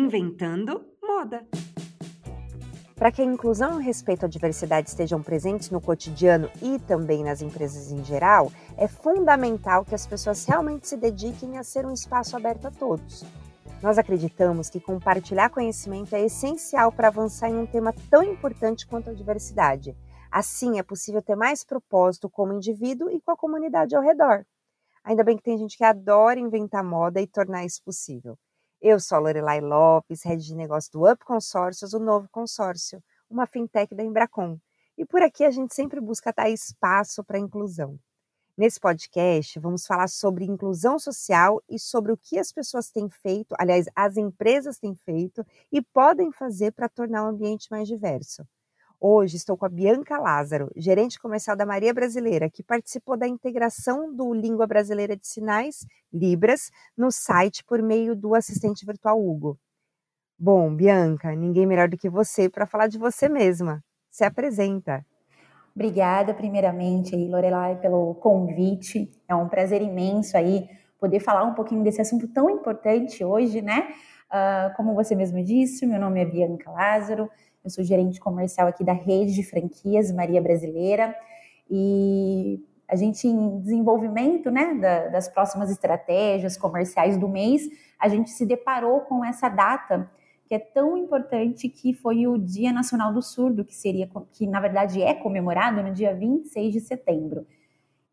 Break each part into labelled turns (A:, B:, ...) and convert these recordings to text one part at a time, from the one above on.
A: Inventando Moda.
B: Para que a inclusão e o respeito à diversidade estejam presentes no cotidiano e também nas empresas em geral, é fundamental que as pessoas realmente se dediquem a ser um espaço aberto a todos. Nós acreditamos que compartilhar conhecimento é essencial para avançar em um tema tão importante quanto a diversidade. Assim, é possível ter mais propósito como indivíduo e com a comunidade ao redor. Ainda bem que tem gente que adora inventar moda e tornar isso possível. Eu sou a Lorelai Lopes, head de negócio do Up Consórcios, o novo consórcio, uma fintech da Embracon. E por aqui a gente sempre busca dar espaço para a inclusão. Nesse podcast, vamos falar sobre inclusão social e sobre o que as pessoas têm feito, aliás, as empresas têm feito e podem fazer para tornar o ambiente mais diverso. Hoje estou com a Bianca Lázaro, gerente comercial da Maria Brasileira, que participou da integração do Língua Brasileira de Sinais, Libras, no site por meio do assistente virtual Hugo. Bom, Bianca, ninguém melhor do que você para falar de você mesma. Se apresenta.
C: Obrigada, primeiramente, aí, Lorelai, pelo convite. É um prazer imenso aí poder falar um pouquinho desse assunto tão importante hoje, né? Uh, como você mesmo disse, meu nome é Bianca Lázaro, eu sou gerente comercial aqui da rede de franquias Maria Brasileira e a gente em desenvolvimento né, da, das próximas estratégias comerciais do mês, a gente se deparou com essa data que é tão importante que foi o Dia Nacional do Surdo, que seria que na verdade é comemorado no dia 26 de setembro.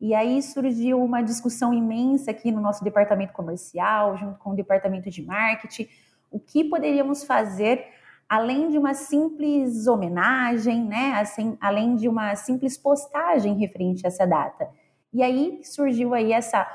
C: E aí surgiu uma discussão imensa aqui no nosso departamento comercial, junto com o departamento de marketing, o que poderíamos fazer além de uma simples homenagem, né? Assim, além de uma simples postagem referente a essa data. E aí surgiu aí essa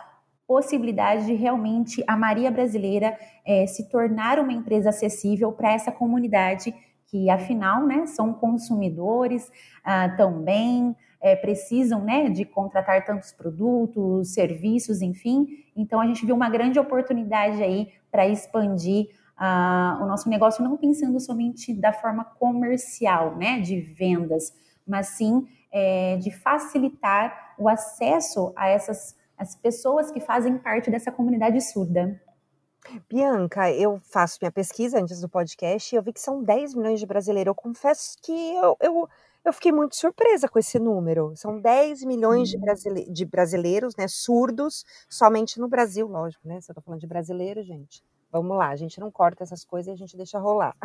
C: possibilidade de realmente a Maria Brasileira é, se tornar uma empresa acessível para essa comunidade que, afinal, né, são consumidores ah, também, é, precisam né, de contratar tantos produtos, serviços, enfim. Então, a gente viu uma grande oportunidade aí para expandir o nosso negócio não pensando somente da forma comercial, né, de vendas, mas sim é, de facilitar o acesso a essas as pessoas que fazem parte dessa comunidade surda.
B: Bianca, eu faço minha pesquisa antes do podcast e eu vi que são 10 milhões de brasileiros. Eu confesso que eu, eu, eu fiquei muito surpresa com esse número. São 10 milhões de, brasile de brasileiros, né, surdos, somente no Brasil, lógico, né? Se eu tô falando de brasileiro, gente. Vamos lá, a gente não corta essas coisas e a gente deixa rolar.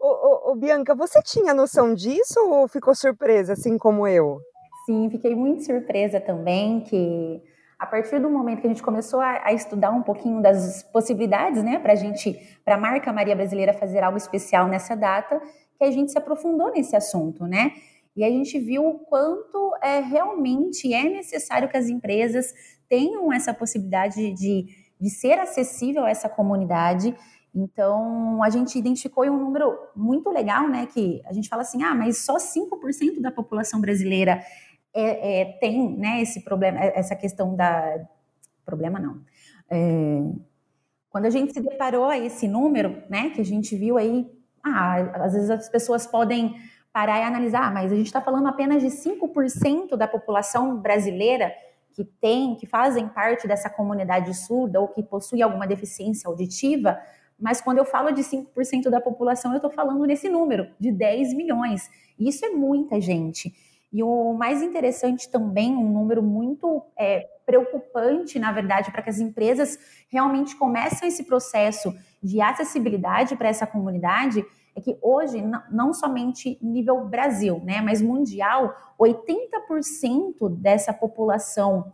B: ô, ô, ô, Bianca, você tinha noção disso ou ficou surpresa, assim como eu?
C: Sim, fiquei muito surpresa também que a partir do momento que a gente começou a, a estudar um pouquinho das possibilidades, né, para a gente, para a marca Maria Brasileira fazer algo especial nessa data, que a gente se aprofundou nesse assunto, né? E a gente viu o quanto é, realmente é necessário que as empresas tenham essa possibilidade de, de ser acessível a essa comunidade. Então, a gente identificou um número muito legal, né? Que a gente fala assim, ah, mas só 5% da população brasileira é, é, tem né, esse problema, essa questão da. Problema não. É, quando a gente se deparou a esse número, né, que a gente viu aí, ah, às vezes as pessoas podem parar e analisar, ah, mas a gente está falando apenas de 5% da população brasileira que tem, que fazem parte dessa comunidade surda ou que possui alguma deficiência auditiva, mas quando eu falo de 5% da população, eu estou falando nesse número, de 10 milhões. E isso é muita gente. E o mais interessante também, um número muito é, preocupante, na verdade, para que as empresas realmente comecem esse processo de acessibilidade para essa comunidade, é que hoje, não somente nível Brasil, né, mas mundial, 80% dessa população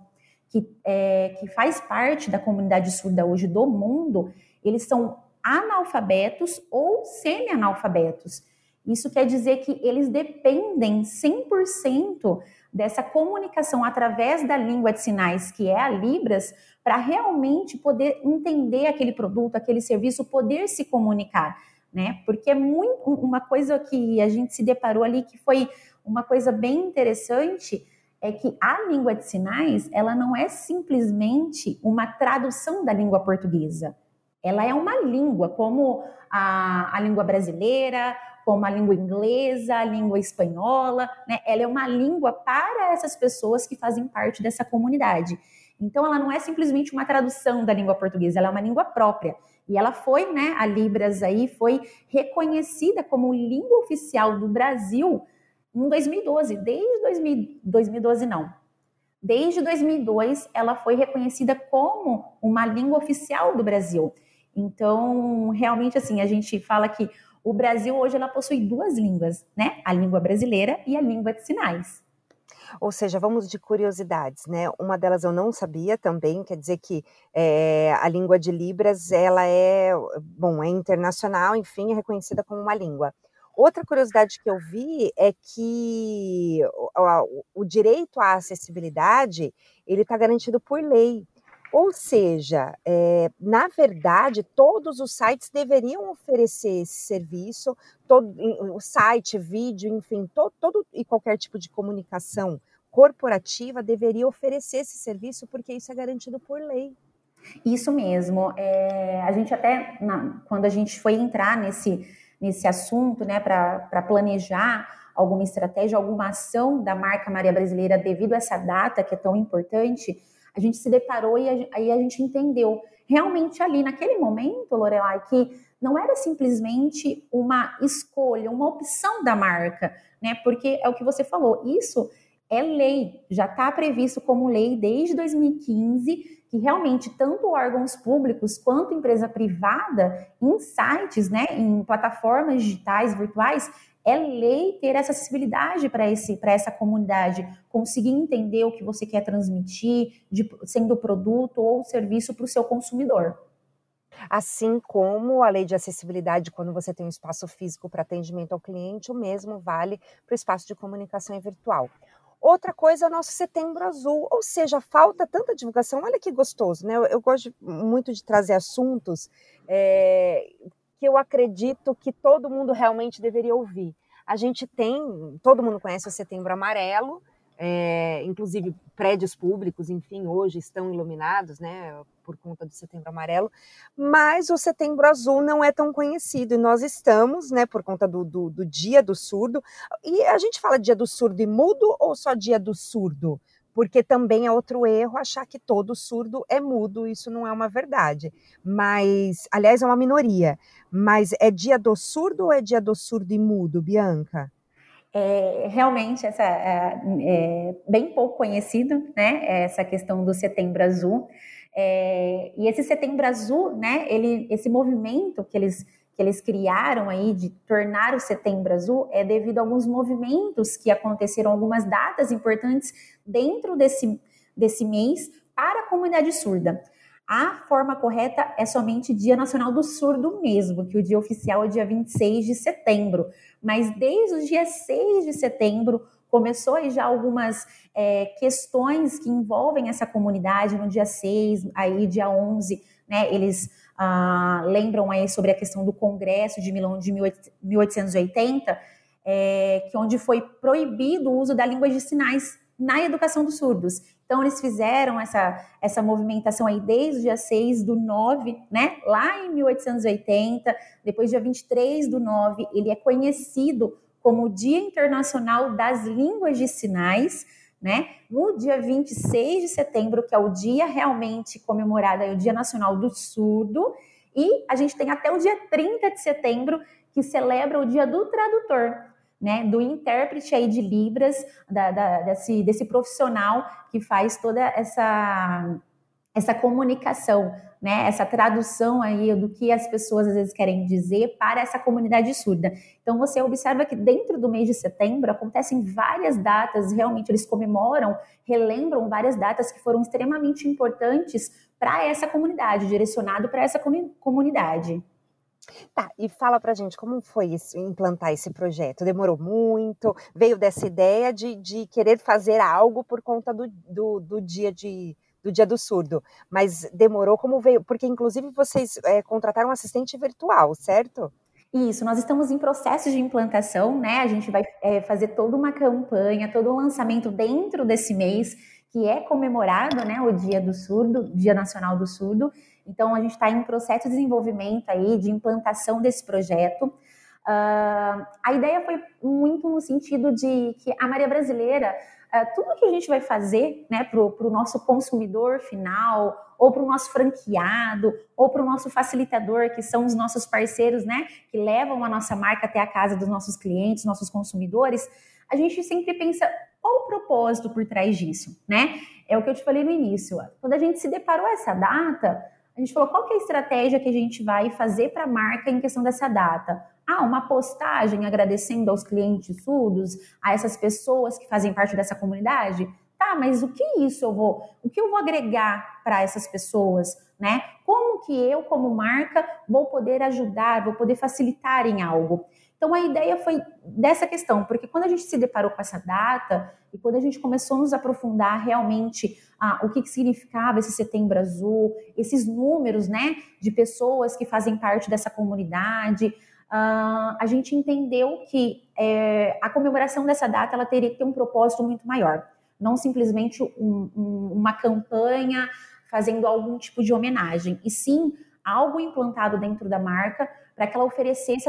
C: que, é, que faz parte da comunidade surda hoje do mundo, eles são analfabetos ou semi-analfabetos. Isso quer dizer que eles dependem 100% dessa comunicação através da língua de sinais, que é a Libras, para realmente poder entender aquele produto, aquele serviço, poder se comunicar né? Porque é muito uma coisa que a gente se deparou ali que foi uma coisa bem interessante é que a língua de sinais, ela não é simplesmente uma tradução da língua portuguesa. Ela é uma língua, como a, a língua brasileira, como a língua inglesa, a língua espanhola, né? Ela é uma língua para essas pessoas que fazem parte dessa comunidade. Então, ela não é simplesmente uma tradução da língua portuguesa, ela é uma língua própria. E ela foi, né, a Libras aí foi reconhecida como língua oficial do Brasil em 2012, desde 2000, 2012 não. Desde 2002 ela foi reconhecida como uma língua oficial do Brasil. Então, realmente assim, a gente fala que o Brasil hoje ela possui duas línguas, né? A língua brasileira e a língua de sinais.
B: Ou seja, vamos de curiosidades, né? Uma delas eu não sabia também, quer dizer que é, a língua de Libras, ela é, bom, é internacional, enfim, é reconhecida como uma língua. Outra curiosidade que eu vi é que o, o direito à acessibilidade, ele está garantido por lei. Ou seja, é, na verdade, todos os sites deveriam oferecer esse serviço, todo, o site, vídeo, enfim, todo, todo e qualquer tipo de comunicação corporativa deveria oferecer esse serviço, porque isso é garantido por lei.
C: Isso mesmo. É, a gente até, na, quando a gente foi entrar nesse, nesse assunto, né, para planejar alguma estratégia, alguma ação da marca Maria Brasileira devido a essa data que é tão importante, a gente se deparou e aí a gente entendeu realmente ali naquele momento, Lorelai, que não era simplesmente uma escolha, uma opção da marca, né? Porque é o que você falou, isso é lei, já está previsto como lei desde 2015, que realmente tanto órgãos públicos quanto empresa privada, em sites, né, em plataformas digitais, virtuais, é lei ter essa acessibilidade para essa comunidade, conseguir entender o que você quer transmitir, de, sendo produto ou serviço para o seu consumidor.
B: Assim como a lei de acessibilidade, quando você tem um espaço físico para atendimento ao cliente, o mesmo vale para o espaço de comunicação virtual. Outra coisa é o nosso setembro azul, ou seja, falta tanta divulgação. Olha que gostoso, né? Eu, eu gosto muito de trazer assuntos é, que eu acredito que todo mundo realmente deveria ouvir. A gente tem, todo mundo conhece o Setembro Amarelo, é, inclusive prédios públicos, enfim, hoje estão iluminados, né, por conta do Setembro Amarelo, mas o Setembro Azul não é tão conhecido e nós estamos, né, por conta do, do, do Dia do Surdo. E a gente fala Dia do Surdo e Mudo ou só Dia do Surdo? porque também é outro erro achar que todo surdo é mudo, isso não é uma verdade. Mas, aliás, é uma minoria. Mas é dia do surdo ou é dia do surdo e mudo, Bianca?
C: É, realmente, essa é, é bem pouco conhecido, né? Essa questão do Setembro Azul. É, e esse Setembro Azul, né? Ele, esse movimento que eles que eles criaram aí de tornar o Setembro Azul é devido a alguns movimentos que aconteceram, algumas datas importantes dentro desse, desse mês para a comunidade surda. A forma correta é somente Dia Nacional do Surdo mesmo, que o dia oficial é dia 26 de setembro. Mas desde o dia 6 de setembro começou aí já algumas é, questões que envolvem essa comunidade no dia 6, aí dia 11, né, eles ah, lembram aí sobre a questão do Congresso de Milão de 1880, é, que onde foi proibido o uso da língua de sinais na educação dos surdos. Então, eles fizeram essa, essa movimentação aí desde o dia 6 do 9, né? Lá em 1880, depois dia 23 do 9, ele é conhecido como o Dia Internacional das Línguas de Sinais, né? No dia 26 de setembro, que é o dia realmente comemorado, é o Dia Nacional do Surdo, e a gente tem até o dia 30 de setembro, que celebra o Dia do Tradutor, né, do intérprete aí de Libras, da, da, desse, desse profissional que faz toda essa, essa comunicação, né, essa tradução aí do que as pessoas às vezes querem dizer para essa comunidade surda. Então você observa que dentro do mês de setembro acontecem várias datas, realmente eles comemoram, relembram várias datas que foram extremamente importantes para essa comunidade, direcionado para essa comunidade.
B: Tá, e fala pra gente como foi isso, implantar esse projeto? Demorou muito? Veio dessa ideia de, de querer fazer algo por conta do, do, do dia de, do Dia do Surdo. Mas demorou como veio? Porque, inclusive, vocês é, contrataram um assistente virtual, certo?
C: Isso, nós estamos em processo de implantação, né? A gente vai é, fazer toda uma campanha, todo um lançamento dentro desse mês, que é comemorado, né? O Dia do Surdo, Dia Nacional do Surdo. Então, a gente está em processo de desenvolvimento aí, de implantação desse projeto. Uh, a ideia foi muito no sentido de que a Maria Brasileira, é, tudo que a gente vai fazer né, para o nosso consumidor final, ou para o nosso franqueado, ou para o nosso facilitador, que são os nossos parceiros, né, que levam a nossa marca até a casa dos nossos clientes, nossos consumidores, a gente sempre pensa qual o propósito por trás disso, né? É o que eu te falei no início. Quando a gente se deparou essa data, a gente falou qual é a estratégia que a gente vai fazer para a marca em questão dessa data. Ah, uma postagem agradecendo aos clientes surdos, a essas pessoas que fazem parte dessa comunidade? Tá, mas o que isso eu vou, o que eu vou agregar para essas pessoas, né? Como que eu, como marca, vou poder ajudar, vou poder facilitar em algo? Então a ideia foi dessa questão, porque quando a gente se deparou com essa data e quando a gente começou a nos aprofundar realmente ah, o que, que significava esse setembro azul, esses números né, de pessoas que fazem parte dessa comunidade, ah, a gente entendeu que é, a comemoração dessa data ela teria que ter um propósito muito maior, não simplesmente um, um, uma campanha fazendo algum tipo de homenagem, e sim algo implantado dentro da marca para que ela oferecesse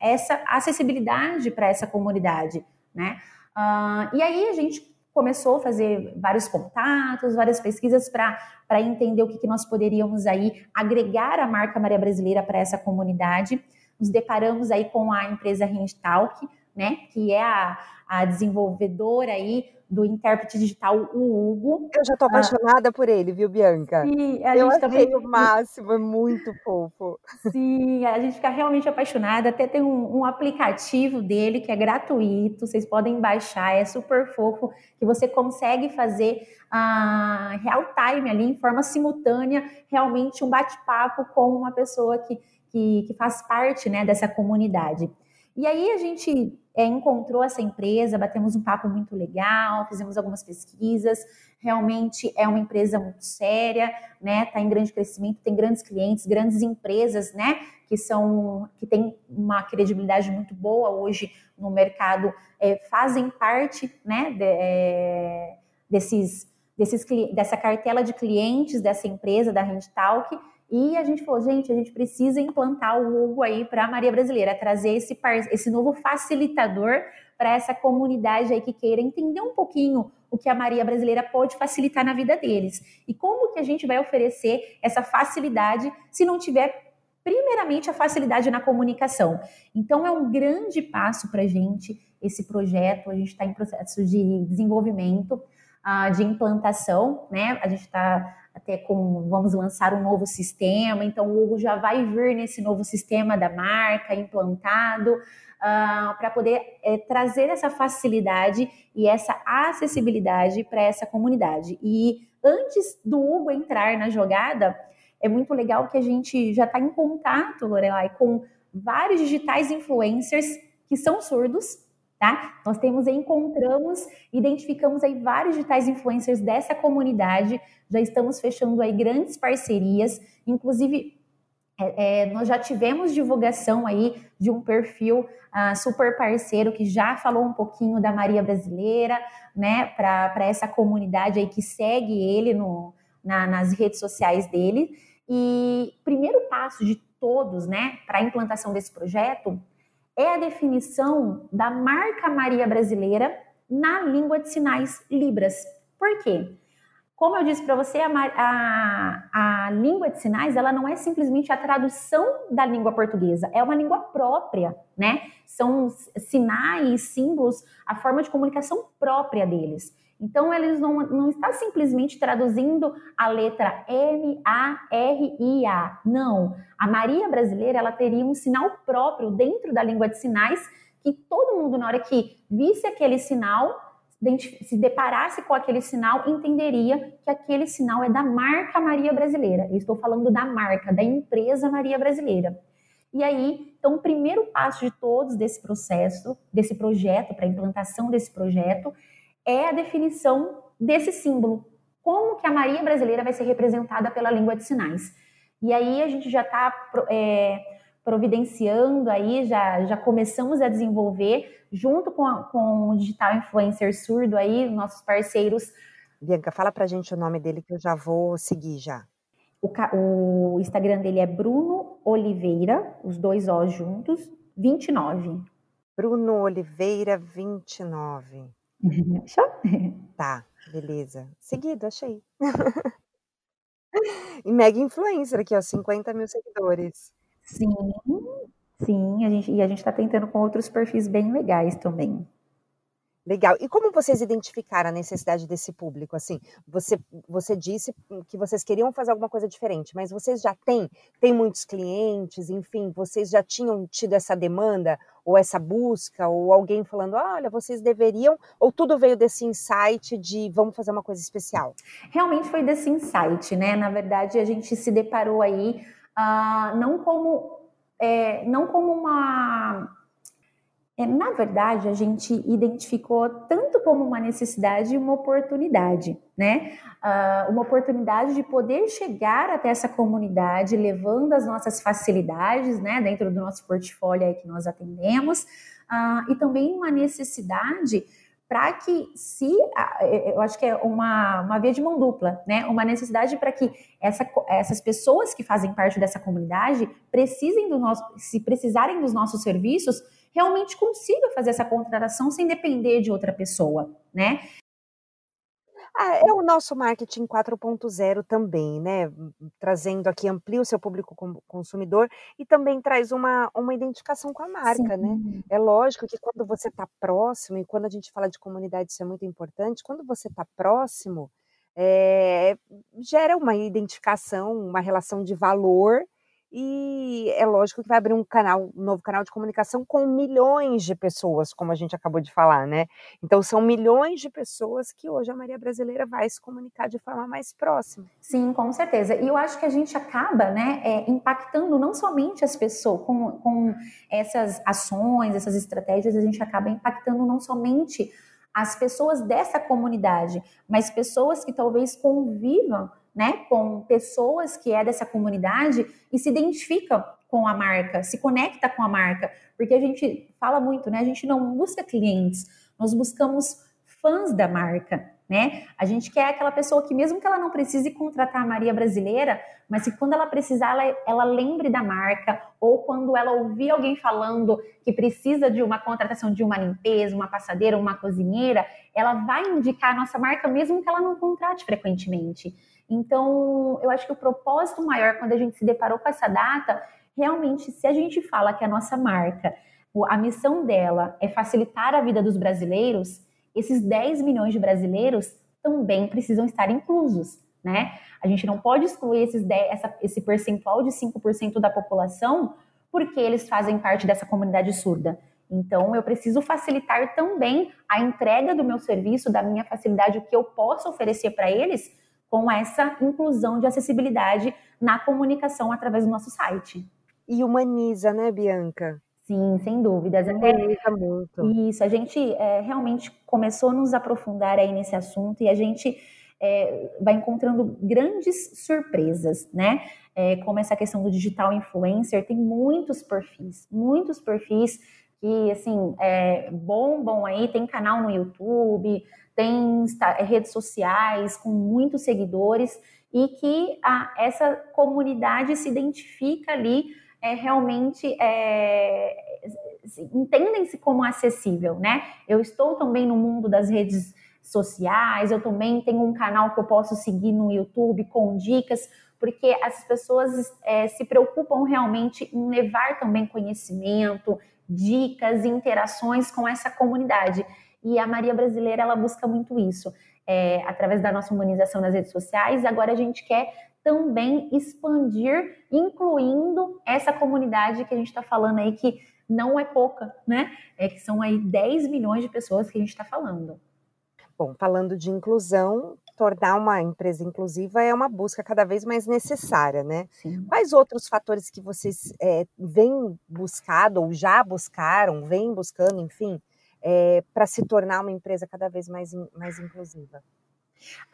C: essa acessibilidade para essa comunidade, né? Uh, e aí a gente começou a fazer vários contatos, várias pesquisas para entender o que, que nós poderíamos aí agregar a marca Maria Brasileira para essa comunidade. Nos deparamos aí com a empresa Handtalk, né, que é a, a desenvolvedora aí do intérprete digital, o Hugo.
B: Eu já estou ah. apaixonada ah, por ele, viu, Bianca?
C: Sim, a
B: eu
C: gente
B: também... o máximo, é muito fofo.
C: Sim, a gente fica realmente apaixonada. Até tem um, um, aplicativo dele que é gratuito, vocês podem baixar, é super fofo, que você consegue fazer uh, real time ali, em forma simultânea, realmente um bate-papo com uma pessoa que, que, que faz parte né, dessa comunidade. E aí a gente é, encontrou essa empresa, batemos um papo muito legal, fizemos algumas pesquisas. Realmente é uma empresa muito séria, né? Está em grande crescimento, tem grandes clientes, grandes empresas, né? Que são que têm uma credibilidade muito boa hoje no mercado, é, fazem parte, né? De, é, desses, desses dessa cartela de clientes dessa empresa da Handtalk e a gente falou, gente, a gente precisa implantar o Hugo aí para a Maria Brasileira, trazer esse, esse novo facilitador para essa comunidade aí que queira entender um pouquinho o que a Maria Brasileira pode facilitar na vida deles. E como que a gente vai oferecer essa facilidade se não tiver primeiramente a facilidade na comunicação. Então é um grande passo para a gente esse projeto. A gente está em processo de desenvolvimento, de implantação, né? A gente está até com vamos lançar um novo sistema, então o Hugo já vai vir nesse novo sistema da marca implantado uh, para poder é, trazer essa facilidade e essa acessibilidade para essa comunidade. E antes do Hugo entrar na jogada, é muito legal que a gente já está em contato, Lorelai, com vários digitais influencers que são surdos Tá? Nós temos encontramos, identificamos aí vários digitais influencers dessa comunidade, já estamos fechando aí grandes parcerias, inclusive é, é, nós já tivemos divulgação aí de um perfil uh, super parceiro que já falou um pouquinho da Maria Brasileira, né, para essa comunidade aí que segue ele no, na, nas redes sociais dele. E primeiro passo de todos, né, para a implantação desse projeto é a definição da marca Maria brasileira na língua de sinais Libras. Por quê? Como eu disse para você, a, a, a, língua de sinais ela não é simplesmente a tradução da língua portuguesa, é uma língua própria, né? São sinais, símbolos, a forma de comunicação própria deles. Então, eles não, não está simplesmente traduzindo a letra M, A, R, I, A. Não. A Maria brasileira, ela teria um sinal próprio dentro da língua de sinais que todo mundo, na hora que visse aquele sinal, se deparasse com aquele sinal, entenderia que aquele sinal é da marca Maria Brasileira. Eu estou falando da marca, da empresa Maria Brasileira. E aí, então, o primeiro passo de todos desse processo, desse projeto, para a implantação desse projeto, é a definição desse símbolo. Como que a Maria brasileira vai ser representada pela língua de sinais? E aí a gente já está é, providenciando aí, já, já começamos a desenvolver, junto com, a, com o Digital Influencer Surdo aí, nossos parceiros.
B: Bianca, fala pra gente o nome dele que eu já vou seguir já.
C: O, o Instagram dele é Bruno Oliveira, os dois O juntos, 29.
B: Bruno Oliveira, 29. Show? Tá, beleza. Seguido, achei. E mega influencer aqui, ó, 50 mil seguidores.
C: Sim, sim, a gente, e a gente está tentando com outros perfis bem legais também.
B: Legal. E como vocês identificaram a necessidade desse público? Assim, você, você disse que vocês queriam fazer alguma coisa diferente, mas vocês já têm, têm muitos clientes, enfim, vocês já tinham tido essa demanda ou essa busca, ou alguém falando, olha, vocês deveriam, ou tudo veio desse insight de vamos fazer uma coisa especial?
C: Realmente foi desse insight, né? Na verdade, a gente se deparou aí uh, não como é, não como uma na verdade, a gente identificou tanto como uma necessidade e uma oportunidade, né? Uh, uma oportunidade de poder chegar até essa comunidade, levando as nossas facilidades, né, dentro do nosso portfólio que nós atendemos, uh, e também uma necessidade para que se eu acho que é uma, uma via de mão dupla, né? Uma necessidade para que essa, essas pessoas que fazem parte dessa comunidade precisem do nosso, se precisarem dos nossos serviços, realmente consiga fazer essa contratação sem depender de outra pessoa, né?
B: Ah, é o nosso marketing 4.0 também, né? Trazendo aqui, amplia o seu público consumidor e também traz uma, uma identificação com a marca, né? Sim. né? É lógico que quando você está próximo, e quando a gente fala de comunidade, isso é muito importante, quando você está próximo, é, gera uma identificação, uma relação de valor e é lógico que vai abrir um canal, um novo canal de comunicação com milhões de pessoas, como a gente acabou de falar, né? Então são milhões de pessoas que hoje a Maria Brasileira vai se comunicar de forma mais próxima.
C: Sim, com certeza. E eu acho que a gente acaba, né, é, impactando não somente as pessoas com, com essas ações, essas estratégias, a gente acaba impactando não somente as pessoas dessa comunidade, mas pessoas que talvez convivam né, com pessoas que é dessa comunidade e se identificam com a marca, se conecta com a marca, porque a gente fala muito, né? A gente não busca clientes, nós buscamos fãs da marca, né? A gente quer aquela pessoa que mesmo que ela não precise contratar a Maria brasileira, mas que quando ela precisar ela, ela lembre da marca ou quando ela ouvir alguém falando que precisa de uma contratação de uma limpeza, uma passadeira, uma cozinheira, ela vai indicar a nossa marca mesmo que ela não contrate frequentemente. Então, eu acho que o propósito maior, quando a gente se deparou com essa data, realmente, se a gente fala que a nossa marca, a missão dela é facilitar a vida dos brasileiros, esses 10 milhões de brasileiros também precisam estar inclusos, né? A gente não pode excluir esses 10, essa, esse percentual de 5% da população porque eles fazem parte dessa comunidade surda. Então, eu preciso facilitar também a entrega do meu serviço, da minha facilidade, o que eu posso oferecer para eles, com essa inclusão de acessibilidade na comunicação através do nosso site.
B: E humaniza, né, Bianca?
C: Sim, sem dúvidas.
B: Humaniza muito.
C: Isso, a gente é, realmente começou a nos aprofundar aí nesse assunto e a gente é, vai encontrando grandes surpresas, né? É, como essa questão do digital influencer, tem muitos perfis, muitos perfis que, assim, é, bombam aí, tem canal no YouTube, tem é, redes sociais com muitos seguidores e que a, essa comunidade se identifica ali é, realmente é, entendem-se como acessível, né? Eu estou também no mundo das redes sociais, eu também tenho um canal que eu posso seguir no YouTube com dicas, porque as pessoas é, se preocupam realmente em levar também conhecimento, dicas, interações com essa comunidade. E a Maria Brasileira, ela busca muito isso. É, através da nossa humanização nas redes sociais, agora a gente quer também expandir, incluindo essa comunidade que a gente está falando aí, que não é pouca, né? É que são aí 10 milhões de pessoas que a gente está falando.
B: Bom, falando de inclusão, tornar uma empresa inclusiva é uma busca cada vez mais necessária, né? Sim. Quais outros fatores que vocês é, vêm buscado ou já buscaram, vêm buscando, enfim, é, para se tornar uma empresa cada vez mais, mais inclusiva?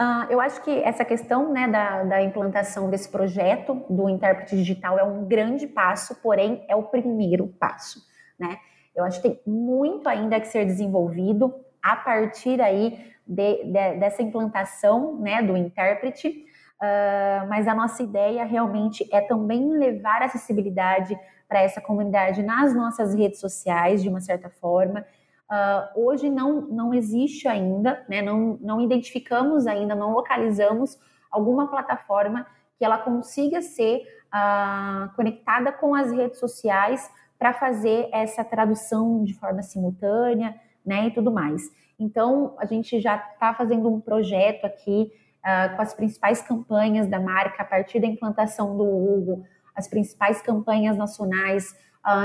C: Uh, eu acho que essa questão né, da, da, implantação desse projeto do intérprete digital é um grande passo, porém é o primeiro passo. Né? Eu acho que tem muito ainda que ser desenvolvido a partir aí de, de, dessa implantação né, do intérprete, uh, mas a nossa ideia realmente é também levar acessibilidade para essa comunidade nas nossas redes sociais, de uma certa forma, Uh, hoje não, não existe ainda, né, não, não identificamos ainda, não localizamos alguma plataforma que ela consiga ser uh, conectada com as redes sociais para fazer essa tradução de forma simultânea, né, e tudo mais. Então, a gente já está fazendo um projeto aqui uh, com as principais campanhas da marca a partir da implantação do Hugo, as principais campanhas nacionais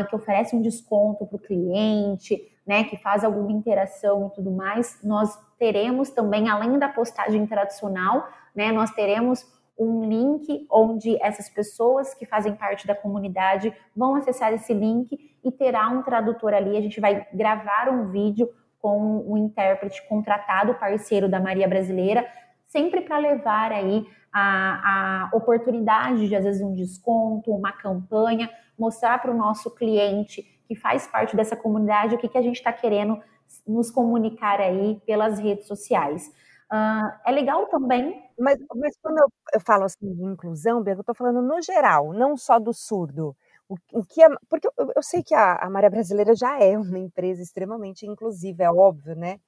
C: que oferecem um desconto para o cliente, né, que faz alguma interação e tudo mais, nós teremos também, além da postagem tradicional, né, nós teremos um link onde essas pessoas que fazem parte da comunidade vão acessar esse link e terá um tradutor ali. A gente vai gravar um vídeo com o um intérprete contratado, parceiro da Maria Brasileira, sempre para levar aí a, a oportunidade de, às vezes, um desconto, uma campanha, mostrar para o nosso cliente que faz parte dessa comunidade o que, que a gente está querendo nos comunicar aí pelas redes sociais. Uh, é legal também.
B: Mas, mas quando eu, eu falo assim de inclusão, eu estou falando no geral, não só do surdo. O, o que é, porque eu, eu sei que a, a Maria Brasileira já é uma empresa extremamente inclusiva, é óbvio, né?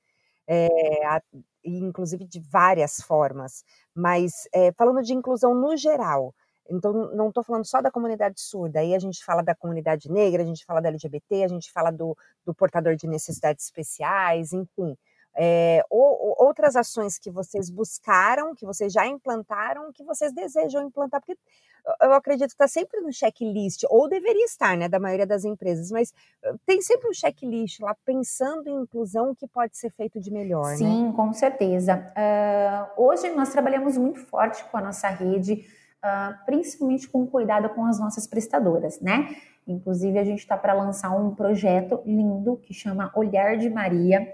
B: É, a, inclusive de várias formas. Mas é, falando de inclusão no geral, então não estou falando só da comunidade surda, aí a gente fala da comunidade negra, a gente fala da LGBT, a gente fala do, do portador de necessidades especiais, enfim. É, ou, outras ações que vocês buscaram, que vocês já implantaram, que vocês desejam implantar, porque eu acredito que está sempre no checklist, ou deveria estar, né, da maioria das empresas, mas tem sempre um checklist lá pensando em inclusão que pode ser feito de melhor,
C: Sim, né? com certeza. Uh, hoje nós trabalhamos muito forte com a nossa rede, uh, principalmente com cuidado com as nossas prestadoras, né? Inclusive, a gente está para lançar um projeto lindo que chama Olhar de Maria,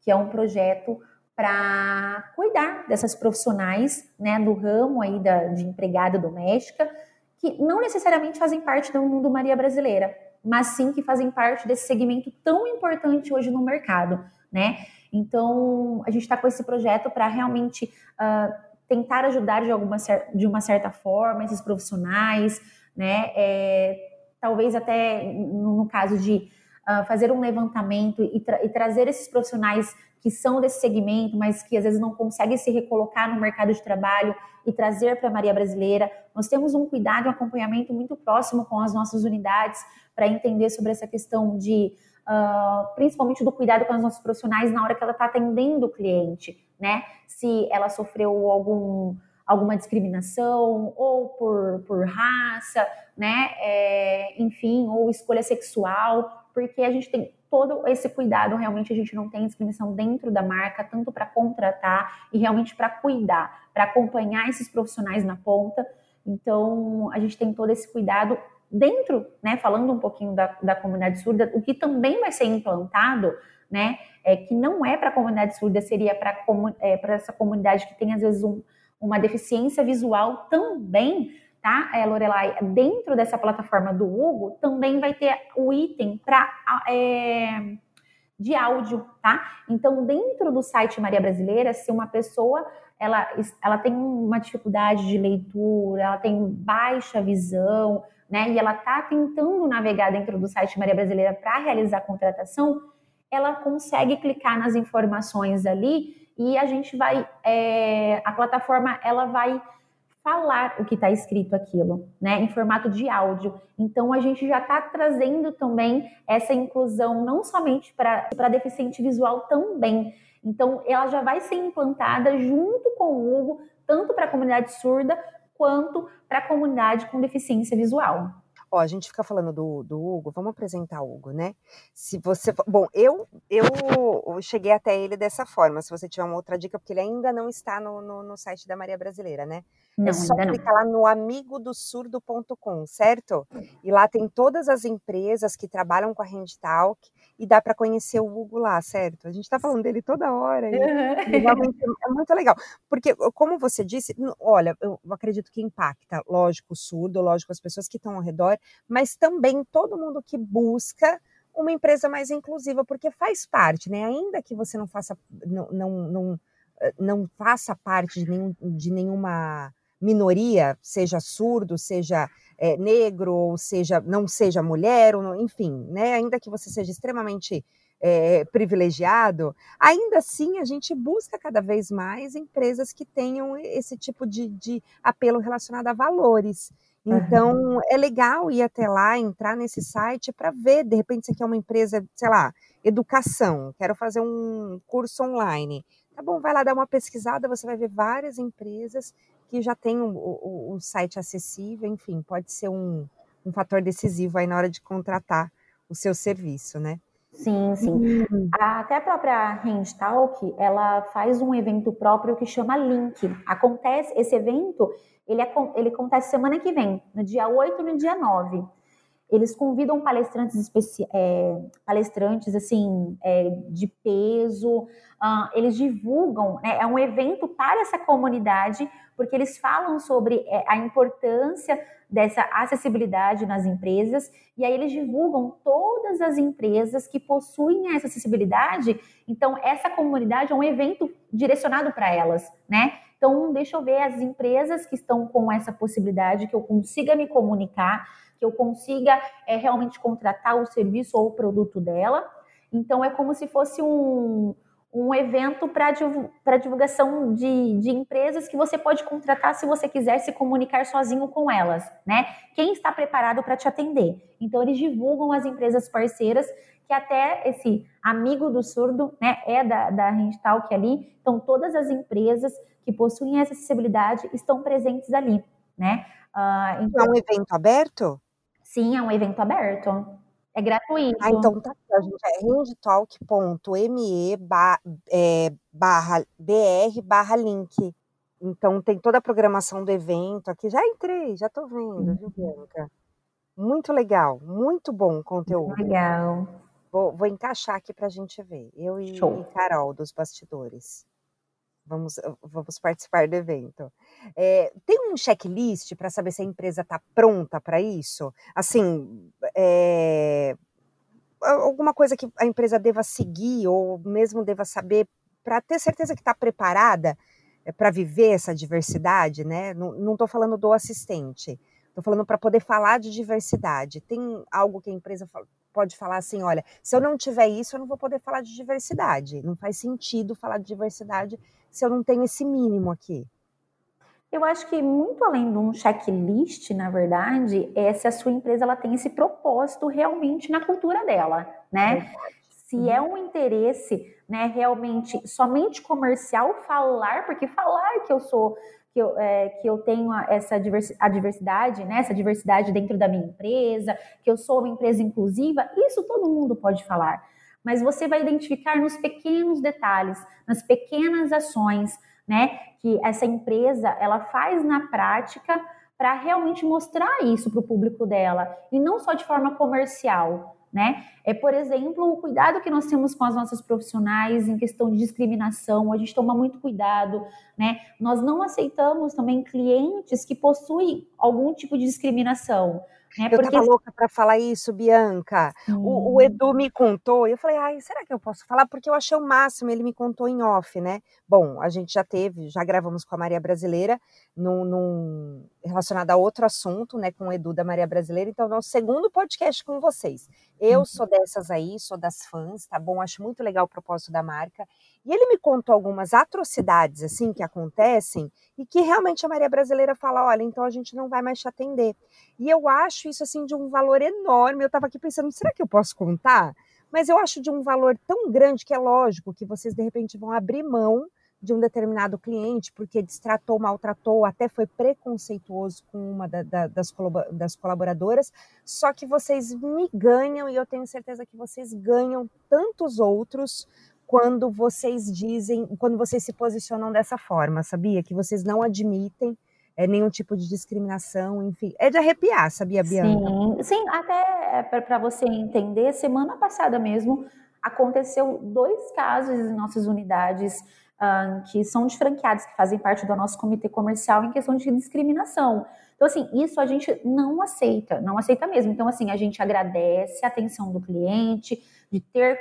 C: que é um projeto para cuidar dessas profissionais, né, do ramo aí da, de empregada doméstica, que não necessariamente fazem parte do mundo Maria brasileira, mas sim que fazem parte desse segmento tão importante hoje no mercado, né? Então, a gente está com esse projeto para realmente uh, tentar ajudar de, alguma, de uma certa forma esses profissionais, né? É, talvez até no caso de uh, fazer um levantamento e, tra e, trazer esses profissionais que são desse segmento, mas que às vezes não conseguem se recolocar no mercado de trabalho e trazer para a Maria Brasileira. Nós temos um cuidado, um acompanhamento muito próximo com as nossas unidades para entender sobre essa questão de, principalmente do cuidado com os nossos profissionais na hora que ela está atendendo o cliente, né? Se ela sofreu algum alguma discriminação ou por, por raça, né? É, enfim, ou escolha sexual porque a gente tem todo esse cuidado, realmente a gente não tem discriminação dentro da marca, tanto para contratar e realmente para cuidar, para acompanhar esses profissionais na ponta. Então, a gente tem todo esse cuidado dentro, né, falando um pouquinho da, da comunidade surda, o que também vai ser implantado, né, é que não é para a comunidade surda, seria para é, essa comunidade que tem, às vezes, um, uma deficiência visual também, tá, é, Lorelai, dentro dessa plataforma do Hugo também vai ter o item para é, de áudio, tá? Então, dentro do site Maria Brasileira, se uma pessoa ela, ela tem uma dificuldade de leitura, ela tem baixa visão, né? E ela tá tentando navegar dentro do site Maria Brasileira para realizar a contratação, ela consegue clicar nas informações ali e a gente vai, é, a plataforma ela vai falar o que está escrito aquilo, né, em formato de áudio. Então a gente já está trazendo também essa inclusão não somente para deficiente visual também. Então ela já vai ser implantada junto com o Hugo, tanto para a comunidade surda quanto para a comunidade com deficiência visual.
B: Ó, a gente fica falando do, do Hugo, vamos apresentar o Hugo, né? Se você. Bom, eu, eu cheguei até ele dessa forma. Se você tiver uma outra dica, porque ele ainda não está no, no, no site da Maria Brasileira, né? É não, é só clicar lá no amigodosurdo.com, certo? E lá tem todas as empresas que trabalham com a Handtalk e dá para conhecer o Hugo lá, certo? A gente está falando dele toda hora. E, e realmente é muito legal. Porque, como você disse, olha, eu acredito que impacta, lógico, o surdo, lógico, as pessoas que estão ao redor, mas também todo mundo que busca uma empresa mais inclusiva, porque faz parte, né? Ainda que você não faça, não, não, não, eh, não faça parte de, nenhum, de nenhuma minoria, seja surdo, seja é, negro, ou seja, não seja mulher, ou não, enfim, né? Ainda que você seja extremamente é, privilegiado, ainda assim a gente busca cada vez mais empresas que tenham esse tipo de, de apelo relacionado a valores. Então, uhum. é legal ir até lá, entrar nesse site para ver, de repente, você quer uma empresa, sei lá, educação, quero fazer um curso online. Tá bom, vai lá dar uma pesquisada, você vai ver várias empresas que já têm o, o, o site acessível, enfim, pode ser um, um fator decisivo aí na hora de contratar o seu serviço, né?
C: Sim, sim. Hum. Até a própria Handtalk, ela faz um evento próprio que chama Link. Acontece, esse evento, ele, é, ele acontece semana que vem, no dia 8 e no dia 9. Eles convidam palestrantes especi é, palestrantes assim é, de peso. Uh, eles divulgam, né, é um evento para essa comunidade, porque eles falam sobre é, a importância dessa acessibilidade nas empresas, e aí eles divulgam todas as empresas que possuem essa acessibilidade. Então, essa comunidade é um evento direcionado para elas, né? Então, deixa eu ver as empresas que estão com essa possibilidade, que eu consiga me comunicar, que eu consiga é, realmente contratar o serviço ou o produto dela. Então, é como se fosse um, um evento para divulgação de, de empresas que você pode contratar se você quiser se comunicar sozinho com elas, né? Quem está preparado para te atender? Então, eles divulgam as empresas parceiras, que até esse amigo do surdo, né, é da, da Talk ali. Então, todas as empresas que possuem essa acessibilidade estão presentes ali, né?
B: Uh, então... É um evento aberto?
C: Sim, é um evento aberto. É gratuito.
B: Ah, então tá aqui, a gente é handtalk.me é, barra br barra link. Então tem toda a programação do evento aqui. Já entrei, já tô vendo, viu, uhum. Bianca? Muito legal, muito bom o conteúdo.
C: Legal.
B: Vou, vou encaixar aqui pra gente ver. Eu e, e Carol, dos bastidores. Vamos, vamos participar do evento. É, tem um checklist para saber se a empresa está pronta para isso? Assim, é, alguma coisa que a empresa deva seguir ou mesmo deva saber para ter certeza que está preparada é, para viver essa diversidade, né? Não estou falando do assistente, estou falando para poder falar de diversidade. Tem algo que a empresa pode falar assim, olha, se eu não tiver isso, eu não vou poder falar de diversidade. Não faz sentido falar de diversidade se eu não tenho esse mínimo aqui.
C: Eu acho que muito além de um checklist, na verdade, é se a sua empresa ela tem esse propósito realmente na cultura dela, né? Se é um interesse, né, realmente somente comercial falar, porque falar que eu sou que eu, é, que eu tenho essa a diversidade, né, essa diversidade dentro da minha empresa, que eu sou uma empresa inclusiva, isso todo mundo pode falar. Mas você vai identificar nos pequenos detalhes, nas pequenas ações, né, que essa empresa ela faz na prática para realmente mostrar isso para o público dela e não só de forma comercial, né? É, por exemplo, o cuidado que nós temos com as nossas profissionais em questão de discriminação, a gente toma muito cuidado, né? Nós não aceitamos também clientes que possuem algum tipo de discriminação.
B: Eu Porque... tava louca para falar isso, Bianca. O, o, Edu me contou, e eu falei, ai, será que eu posso falar? Porque eu achei o máximo, ele me contou em off, né? Bom, a gente já teve, já gravamos com a Maria Brasileira, num, num relacionado a outro assunto, né, com o Edu da Maria Brasileira, então é o segundo podcast com vocês. Eu uhum. sou dessas aí, sou das fãs, tá bom? Acho muito legal o propósito da marca. E ele me contou algumas atrocidades, assim, que acontecem, e que realmente a Maria Brasileira fala, olha, então a gente não vai mais te atender. E eu acho isso, assim, de um valor enorme. Eu estava aqui pensando, será que eu posso contar? Mas eu acho de um valor tão grande que é lógico que vocês, de repente, vão abrir mão de um determinado cliente porque destratou, maltratou, até foi preconceituoso com uma da, da, das, das colaboradoras, só que vocês me ganham e eu tenho certeza que vocês ganham tantos outros quando vocês dizem, quando vocês se posicionam dessa forma, sabia? Que vocês não admitem é, nenhum tipo de discriminação, enfim. É de arrepiar, sabia, Bianca?
C: Sim, sim até para você entender, semana passada mesmo aconteceu dois casos em nossas unidades uh, que são de franqueados, que fazem parte do nosso comitê comercial em questão de discriminação. Então, assim, isso a gente não aceita, não aceita mesmo. Então, assim, a gente agradece a atenção do cliente, de ter,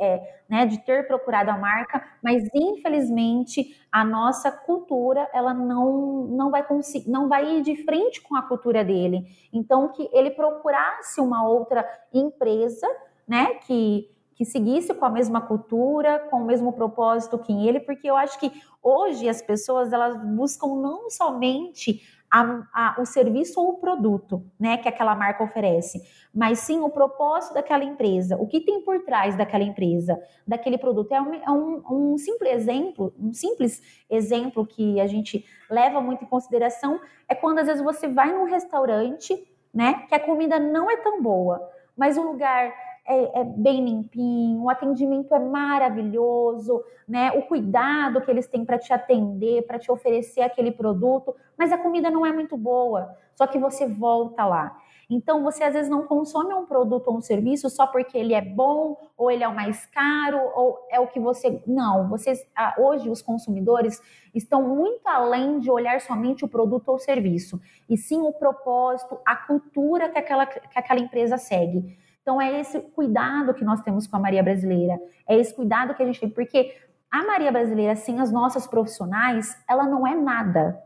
C: é, né, de ter procurado a marca, mas infelizmente a nossa cultura ela não, não vai conseguir, não vai ir de frente com a cultura dele. Então, que ele procurasse uma outra empresa, né, que que seguisse com a mesma cultura, com o mesmo propósito que ele, porque eu acho que hoje as pessoas elas buscam não somente a, a, o serviço ou o produto, né, que aquela marca oferece, mas sim o propósito daquela empresa, o que tem por trás daquela empresa, daquele produto. É um, é um, um simples exemplo, um simples exemplo que a gente leva muito em consideração é quando às vezes você vai num restaurante, né, que a comida não é tão boa, mas o lugar é, é, bem limpinho, o atendimento é maravilhoso, né? O cuidado que eles têm para te atender, para te oferecer aquele produto, mas a comida não é muito boa. Só que você volta lá. Então você às vezes não consome um produto ou um serviço só porque ele é bom, ou ele é o mais caro, ou é o que você. Não, vocês hoje os consumidores estão muito além de olhar somente o produto ou o serviço, e sim o propósito, a cultura que aquela, que aquela empresa segue. Então, é esse cuidado que nós temos com a Maria Brasileira, é esse cuidado que a gente tem, porque a Maria Brasileira, sem as nossas profissionais, ela não é nada.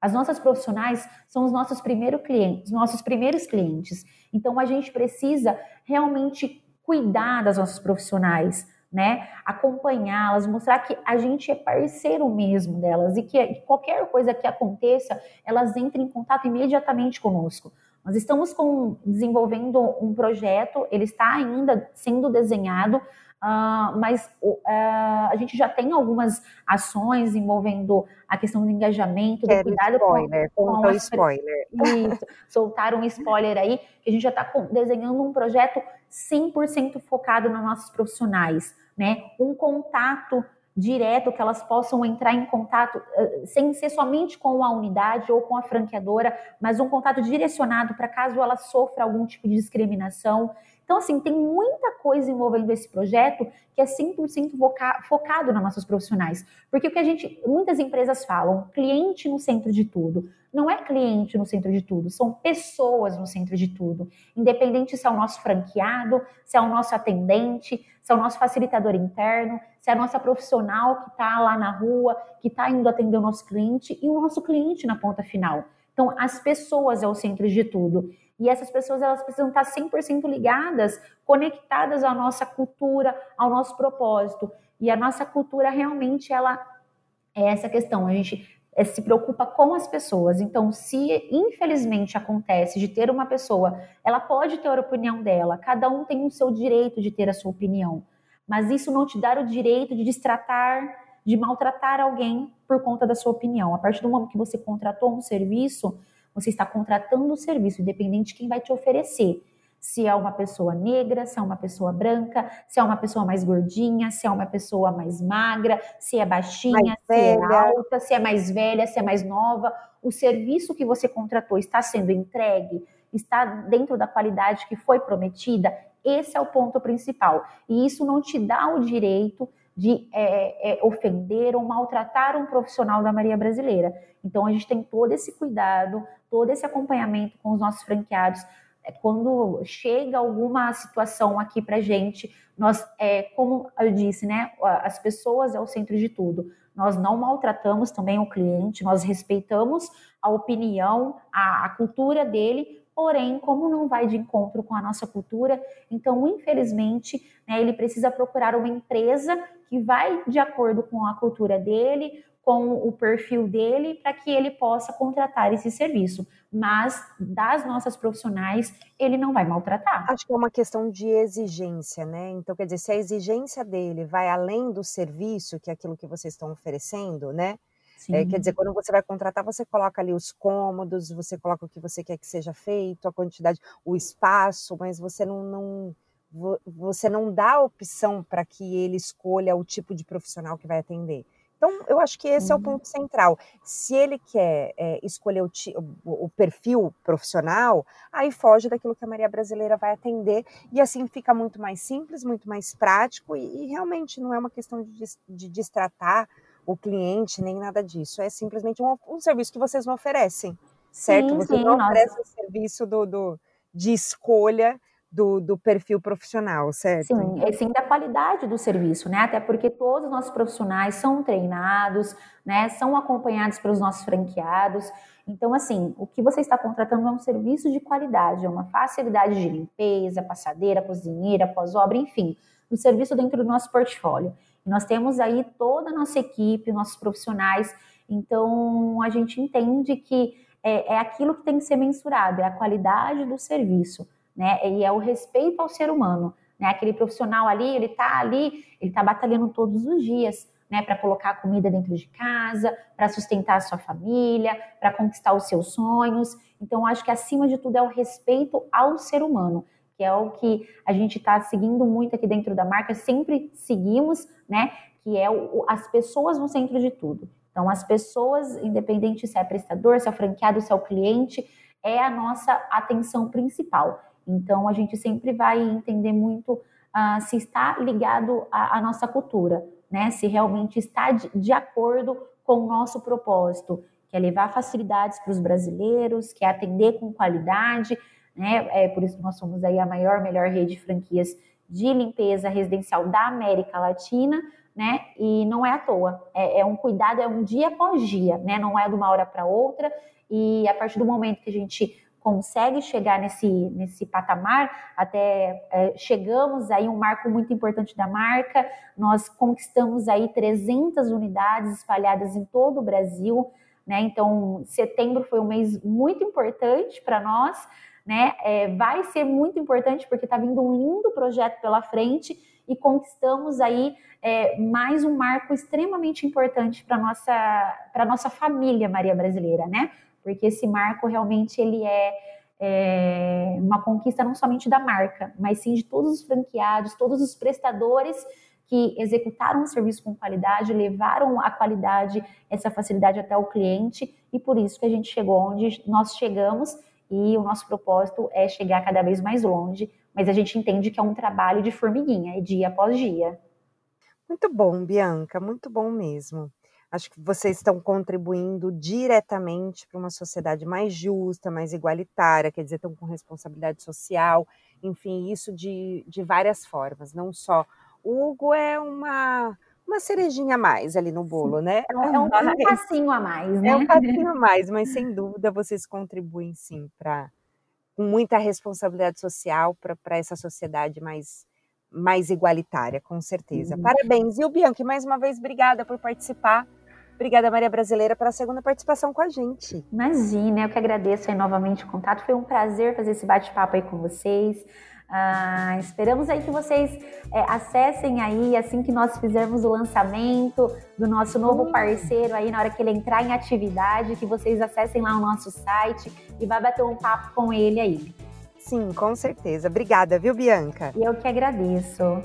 C: As nossas profissionais são os nossos primeiros clientes, nossos primeiros clientes. Então, a gente precisa realmente cuidar das nossas profissionais, né? Acompanhá-las, mostrar que a gente é parceiro mesmo delas e que qualquer coisa que aconteça, elas entrem em contato imediatamente conosco. Nós estamos com, desenvolvendo um projeto, ele está ainda sendo desenhado, uh, mas uh, a gente já tem algumas ações envolvendo a questão do engajamento, do cuidado
B: spoiler,
C: com,
B: com,
C: com
B: as... spoiler.
C: Isso, soltar um spoiler aí, que a gente já está desenhando um projeto 100% focado nos nossos profissionais, né? Um contato direto, que elas possam entrar em contato, eh, sem ser somente com a unidade ou com a franqueadora, mas um contato direcionado para caso ela sofra algum tipo de discriminação. Então, assim, tem muita coisa envolvendo esse projeto que é 100% focado nas nossas profissionais. Porque o que a gente, muitas empresas falam, cliente no centro de tudo. Não é cliente no centro de tudo, são pessoas no centro de tudo. Independente se é o nosso franqueado, se é o nosso atendente, se é o nosso facilitador interno, se é a nossa profissional que está lá na rua, que está indo atender o nosso cliente e o nosso cliente na ponta final. Então, as pessoas é o centro de tudo. E essas pessoas elas precisam estar 100% ligadas, conectadas à nossa cultura, ao nosso propósito. E a nossa cultura realmente ela é essa questão. A gente é, se preocupa com as pessoas. Então, se infelizmente acontece de ter uma pessoa, ela pode ter a opinião dela, cada um tem o seu direito de ter a sua opinião, mas isso não te dá o direito de destratar, de maltratar alguém por conta da sua opinião. A partir do momento que você contratou um serviço, você está contratando o serviço, independente de quem vai te oferecer se é uma pessoa negra, se é uma pessoa branca, se é uma pessoa mais gordinha, se é uma pessoa mais magra, se é baixinha, se é alta, se é mais velha, se é mais nova. O serviço que você contratou está sendo entregue, está dentro da qualidade que foi prometida. Esse é o ponto principal. E isso não te dá o direito de é, é, ofender ou maltratar um profissional da Maria Brasileira. Então a gente tem todo esse cuidado, todo esse acompanhamento com os nossos franqueados é quando chega alguma situação aqui para gente, nós, é, como eu disse, né, as pessoas é o centro de tudo. Nós não maltratamos também o cliente, nós respeitamos a opinião, a, a cultura dele, porém, como não vai de encontro com a nossa cultura, então, infelizmente, né, ele precisa procurar uma empresa que vai de acordo com a cultura dele, com o perfil dele para que ele possa contratar esse serviço. Mas das nossas profissionais, ele não vai maltratar.
B: Acho que é uma questão de exigência, né? Então, quer dizer, se a exigência dele vai além do serviço, que é aquilo que vocês estão oferecendo, né? É, quer dizer, quando você vai contratar, você coloca ali os cômodos, você coloca o que você quer que seja feito, a quantidade, o espaço, mas você não, não você não dá opção para que ele escolha o tipo de profissional que vai atender. Então, eu acho que esse uhum. é o ponto central. Se ele quer é, escolher o, o, perfil profissional, aí foge daquilo que a Maria Brasileira vai atender, e assim fica muito mais simples, muito mais prático, e, e realmente não é uma questão de, de destratar o cliente, nem nada disso. É simplesmente um, um serviço que vocês não oferecem, certo?
C: Sim,
B: vocês
C: sim,
B: não oferecem o serviço do, do, de escolha do, do, perfil profissional, certo?
C: Sim, é sim da qualidade do serviço, né? Até porque todos os nossos profissionais são treinados, né? São acompanhados pelos nossos franqueados. Então, assim, o que você está contratando é um serviço de qualidade, é uma facilidade de limpeza, passadeira, cozinheira, pós-obra, enfim. do serviço dentro do nosso portfólio. Nós temos aí toda a nossa equipe, nossos profissionais, então a gente entende que é, é aquilo que tem que ser mensurado, é a qualidade do serviço, né? E é o respeito ao ser humano. Né? Aquele profissional ali, ele está ali, ele está batalhando todos os dias, né, para colocar comida dentro de casa, para sustentar a sua família, para conquistar os seus sonhos. Então, acho que acima de tudo é o respeito ao ser humano, que é o que a gente está seguindo muito aqui dentro da marca, sempre seguimos, né? Que é o, as pessoas no centro de tudo. Então, as pessoas, independente se é prestador, se é franqueado, se é o cliente, é a nossa atenção principal. Então, a gente sempre vai entender muito uh, se está ligado à, à, nossa cultura, né? Se realmente está de, de acordo com o nosso propósito, que é levar facilidades para os brasileiros, que é atender com qualidade, né? É por isso que nós somos aí a maior, melhor rede de franquias de limpeza residencial da América Latina, né? E não é à toa, é, é um cuidado, é um dia após dia, né? Não é de uma hora para outra. E a partir do momento que a gente consegue chegar nesse, nesse patamar, até é, chegamos aí um marco muito importante da marca, nós conquistamos aí 300 unidades espalhadas em todo o Brasil, né? Então, setembro foi um mês muito importante para nós, né? É, vai ser muito importante porque está vindo um lindo projeto pela frente e conquistamos aí é, mais um marco extremamente importante para nossa para nossa família Maria Brasileira, né? porque esse marco realmente ele é, é uma conquista não somente da marca, mas sim de todos os franqueados, todos os prestadores que executaram o serviço com qualidade, levaram a qualidade, essa facilidade até o cliente, e por isso que a gente chegou onde nós chegamos, e o nosso propósito é chegar cada vez mais longe, mas a gente entende que é um trabalho de formiguinha, dia após dia.
B: Muito bom, Bianca, muito bom mesmo. Acho que vocês estão contribuindo diretamente para uma sociedade mais justa, mais igualitária, quer dizer, estão com responsabilidade social, enfim, isso de, de várias formas, não só. O Hugo é uma, uma cerejinha a mais ali no bolo, né?
C: É, um, é um, passinho a mais, né?
B: É um passinho a mais, mas sem dúvida vocês contribuem sim para com muita responsabilidade social para essa sociedade mais mais igualitária, com certeza. Uhum. Parabéns. E o Bianchi, mais uma vez, obrigada por participar Obrigada, Maria Brasileira, pela segunda participação com a gente.
C: Imagina, eu que agradeço aí novamente o contato. Foi um prazer fazer esse bate-papo aí com vocês. Ah, esperamos aí que vocês é, acessem aí assim que nós fizermos o lançamento do nosso novo parceiro aí na hora que ele entrar em atividade, que vocês acessem lá o nosso site e vá bater um papo com ele aí.
B: Sim, com certeza. Obrigada, viu, Bianca?
C: Eu que agradeço.